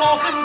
我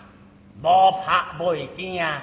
无拍 phạt!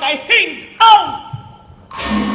Tại 头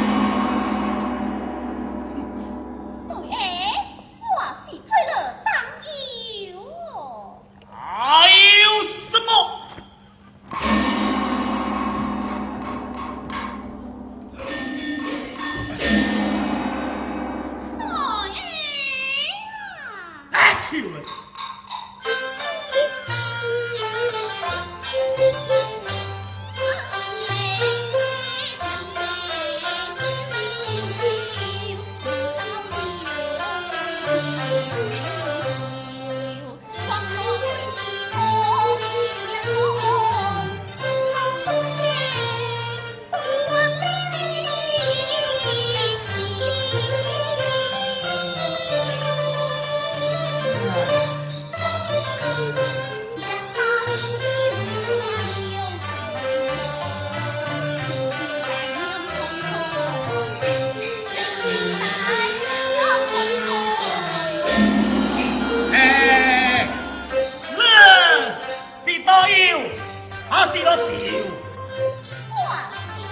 我地老我是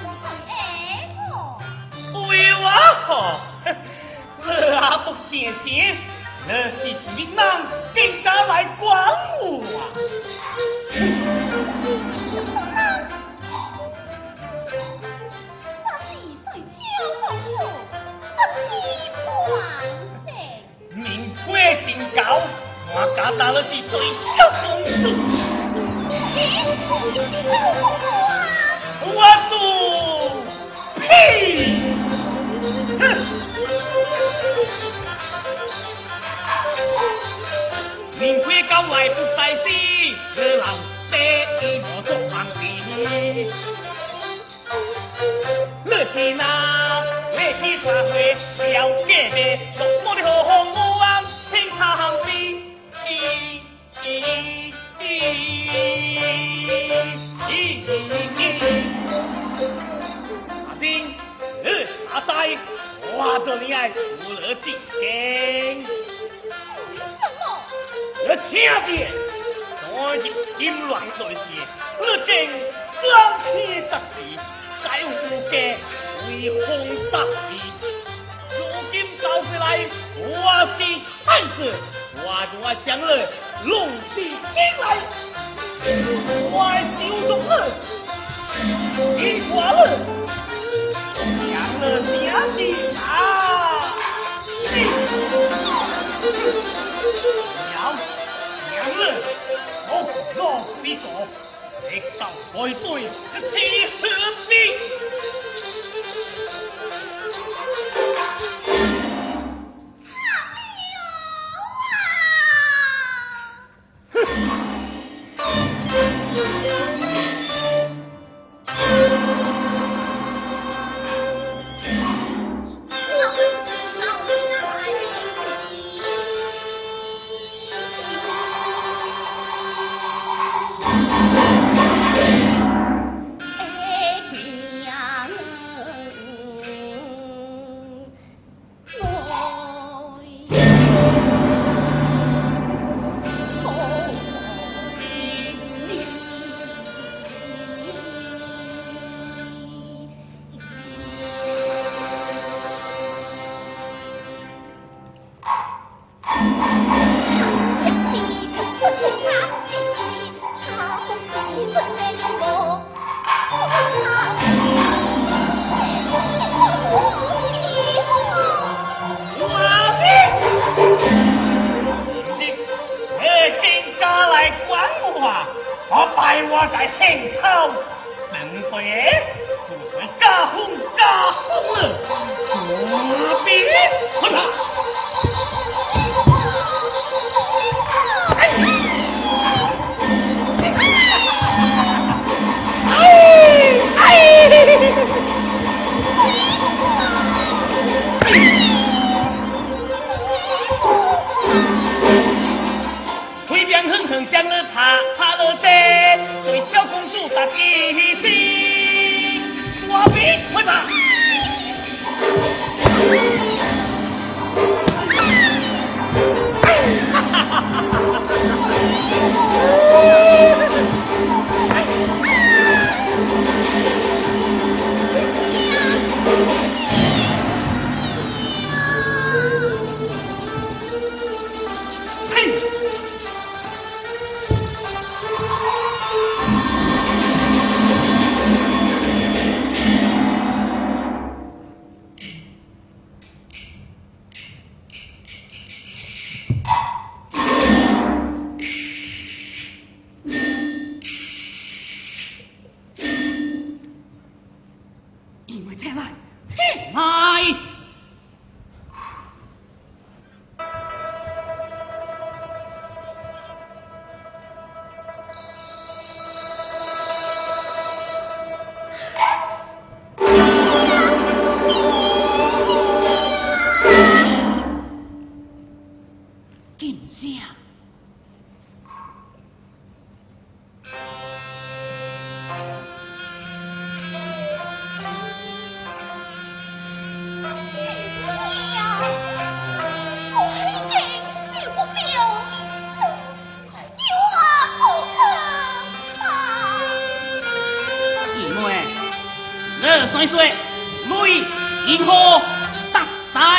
我金我，哎我！有，不相信？那只是那更加来管我啊！我是一，人。名贵真高，我。我怒呸！哼！名贵高来不在心，只劳得我做皇帝。乐天哪，乐天耍会，笑呵呵，多么的多。我做你爱无乐之天。我听见，昨日金乱在时，我竟双气得时，在无家为风杀气。如今走回来，我是汉子，我我将来龙起兵来，我手中儿，一花儿，King. My.